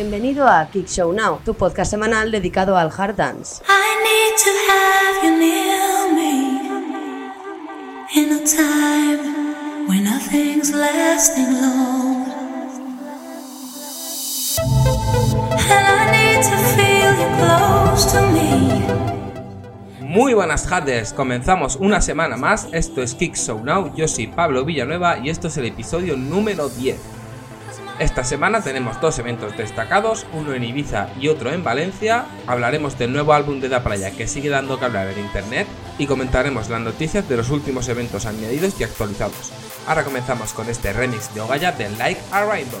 Bienvenido a Kick Show Now, tu podcast semanal dedicado al hard dance. I need to have you near me in a time when nothing's lasting long. And I need to feel you close to me. Muy buenas tardes, comenzamos una semana más, esto es Kick Show Now, yo soy Pablo Villanueva y esto es el episodio número 10. Esta semana tenemos dos eventos destacados, uno en Ibiza y otro en Valencia, hablaremos del nuevo álbum de Da Playa que sigue dando que hablar en internet y comentaremos las noticias de los últimos eventos añadidos y actualizados. Ahora comenzamos con este remix de Ogaya de Like a Rainbow.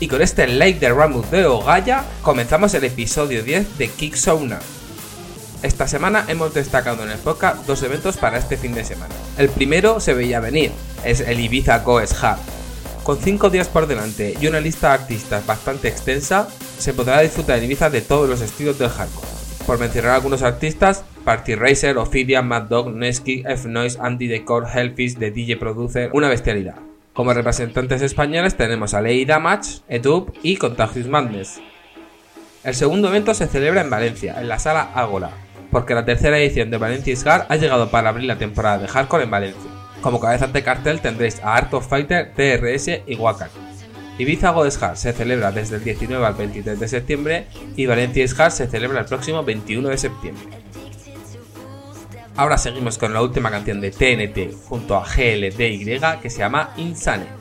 Y con este like de Ramus de Ogaya comenzamos el episodio 10 de Kick Sauna. Esta semana hemos destacado en el podcast dos eventos para este fin de semana. El primero se veía venir, es el Ibiza Goes Hard. Con 5 días por delante y una lista de artistas bastante extensa, se podrá disfrutar en Ibiza de todos los estilos del hardcore. Por mencionar algunos artistas, Party Racer, Ophidia, Mad Dog, Nesky, F-Noise, Andy Decor, Hellfish, The DJ Producer, una bestialidad. Como representantes españoles tenemos a Lady Damage, Etub y Contagious Madness. El segundo evento se celebra en Valencia, en la sala Ágora, porque la tercera edición de Valencia Scar ha llegado para abrir la temporada de hardcore en Valencia. Como cabezas de cartel tendréis a Art of Fighter, TRS y Wakan. Ibiza Hard se celebra desde el 19 al 23 de septiembre y Valencia Hard se celebra el próximo 21 de septiembre. Ahora seguimos con la última canción de TNT junto a GLDY que se llama Insane.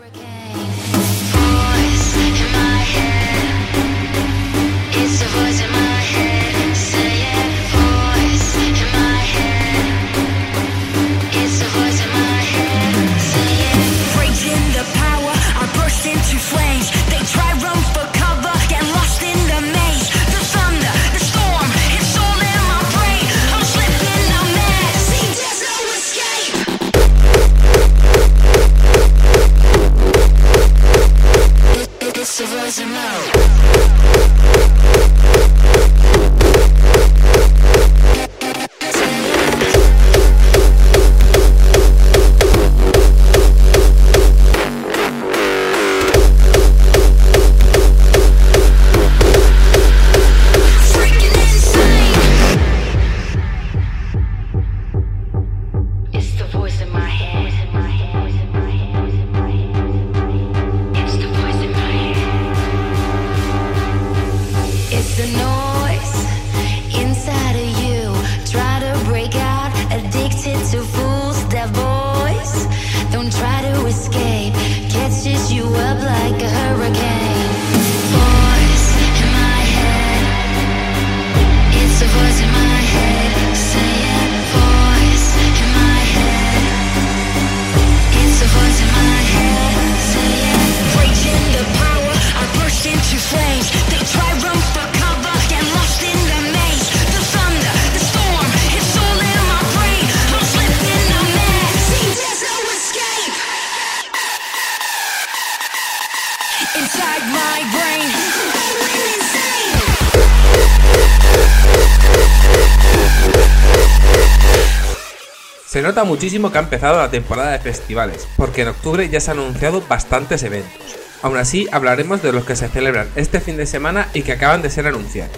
Nota muchísimo que ha empezado la temporada de festivales, porque en octubre ya se han anunciado bastantes eventos. Aún así, hablaremos de los que se celebran este fin de semana y que acaban de ser anunciados.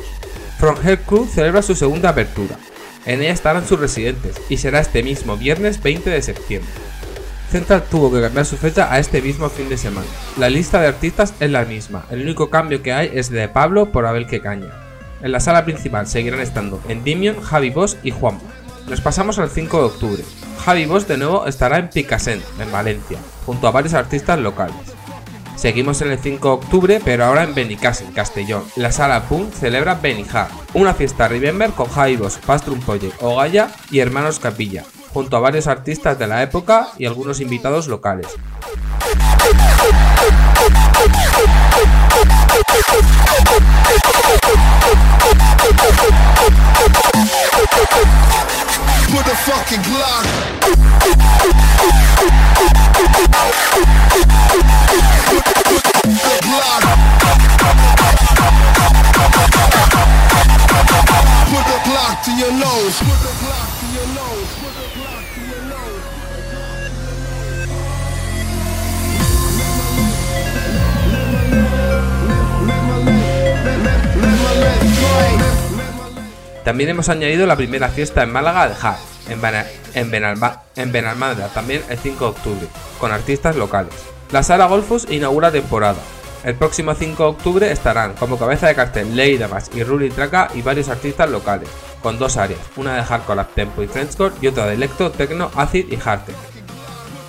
From Hell Crew celebra su segunda apertura. En ella estarán sus residentes y será este mismo viernes 20 de septiembre. Central tuvo que cambiar su fecha a este mismo fin de semana. La lista de artistas es la misma, el único cambio que hay es de Pablo por Abel Quecaña. En la sala principal seguirán estando Endymion, Javi Boss y Juanma. Nos pasamos al 5 de octubre. Javi Boss de nuevo estará en Picassent, en Valencia, junto a varios artistas locales. Seguimos en el 5 de octubre, pero ahora en Benicàssim, Castellón. La sala Punk celebra Benihar, una fiesta Remember con Javi Boss, Pastrum Project, Ogaya y Hermanos Capilla, junto a varios artistas de la época y algunos invitados locales. Put a fucking Glock. También hemos añadido la primera fiesta en Málaga de Hard, en, Bena- en, Benalma- en Benalmádena, también el 5 de octubre, con artistas locales. La sala Golfus inaugura temporada. El próximo 5 de octubre estarán como cabeza de cartel Ley Damas y Ruli Traca y varios artistas locales, con dos áreas, una de hardcore tempo y Frenchcore y otra de electro, techno, acid y hardtech.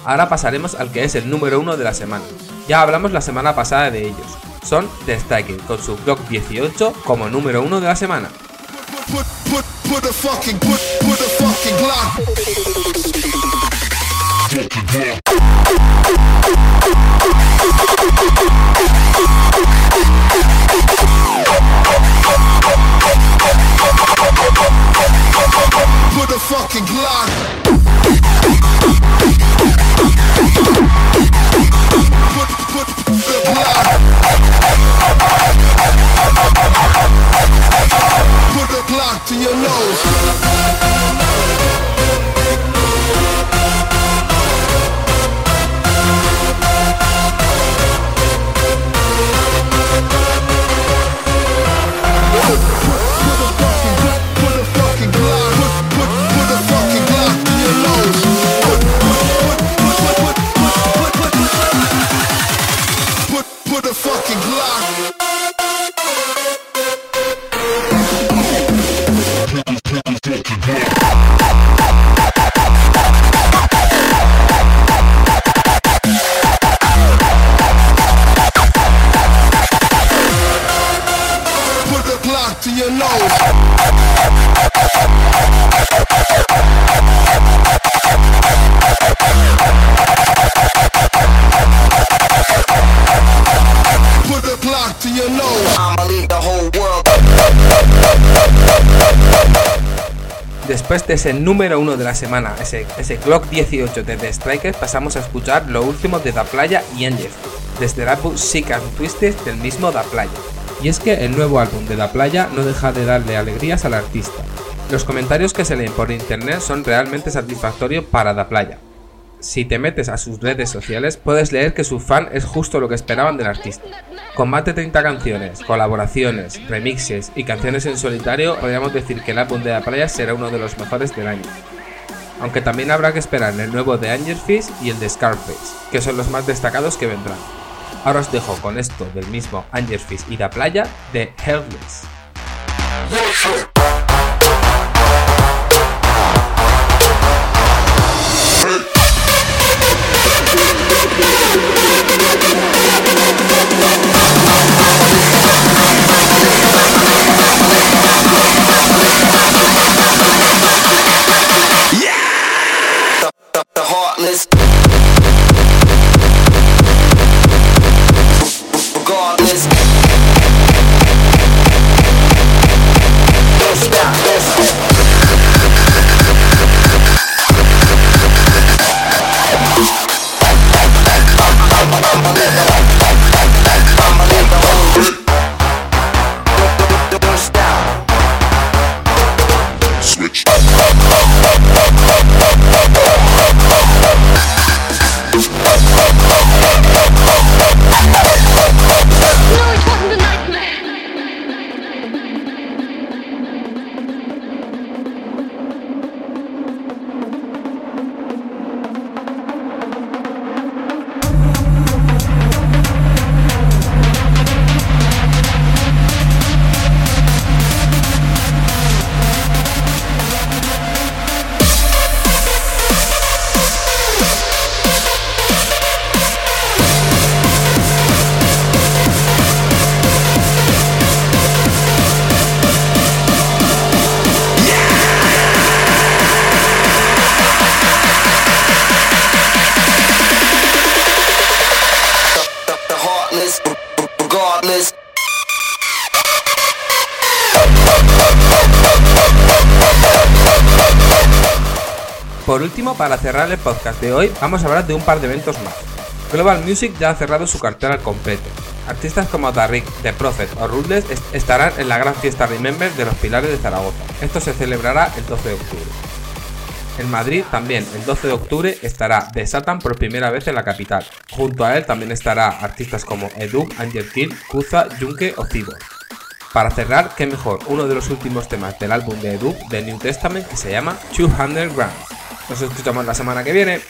Ahora pasaremos al que es el número uno de la semana. Ya hablamos la semana pasada de ellos. Son The Striker con su Block 18 como número uno de la semana. Put, put, put the fucking, put, put the fucking Glock. Después de ese número uno de la semana, ese, ese Glock 18 de The Strikers, pasamos a escuchar lo último de Da Playa y Angel, desde el álbum Sick and Twisted del mismo Da Playa. Y es que el nuevo álbum de Da Playa no deja de darle alegrías al artista. Los comentarios que se leen por internet son realmente satisfactorios para Da Playa. Si te metes a sus redes sociales, puedes leer que su fan es justo lo que esperaban del artista. Con más de 30 canciones, colaboraciones, remixes y canciones en solitario, podríamos decir que el álbum de la playa será uno de los mejores del año. Aunque también habrá que esperar el nuevo de Angelfish y el de Scarface, que son los más destacados que vendrán. Ahora os dejo con esto del mismo Angelfish y la playa de Helpless. Thank you. Para cerrar el podcast de hoy, vamos a hablar de un par de eventos más. Global Music ya ha cerrado su cartera al completo. Artistas como Darrik, The Prophet o Ruthless est- estarán en la gran fiesta Remember de los Pilares de Zaragoza. Esto se celebrará el 12 de octubre. En Madrid también, el 12 de octubre, estará The Satan por primera vez en la capital. Junto a él también estará artistas como Edu, Angel Kill, Kuza, Junke o Cibor. Para cerrar, qué mejor, uno de los últimos temas del álbum de Edu, de New Testament, que se llama 200 Grams. Nos escuchamos la semana que viene.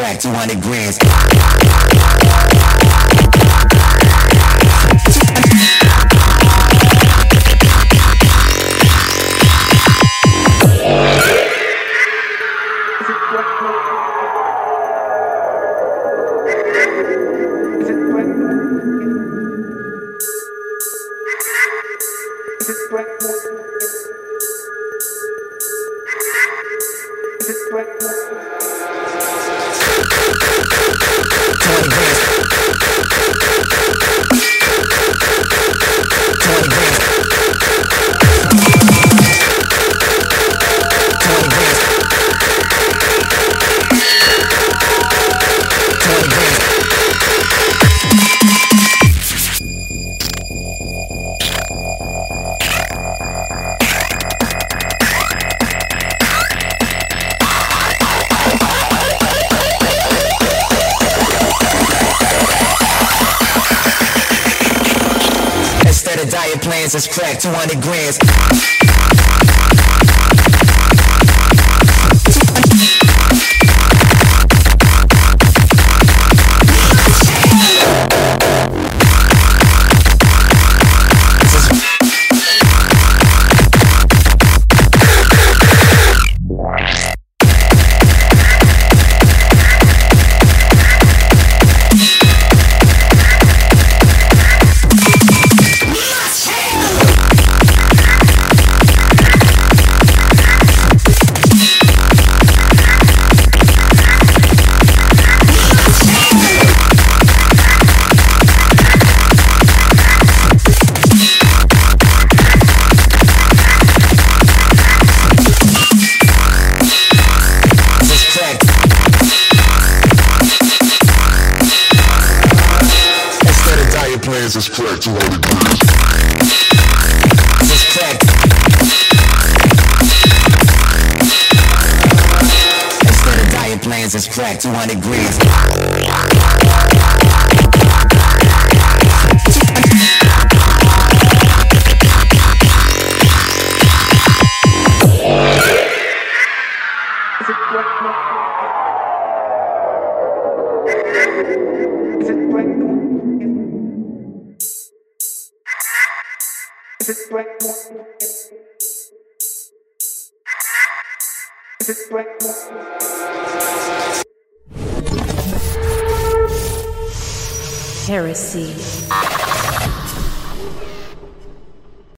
Plans, it's crack 200 grams. Instead of diet plans, is crack 200 grams. this crack degrees. Crack. Instead of diet plans, it's crack 200 degrees. Heresy.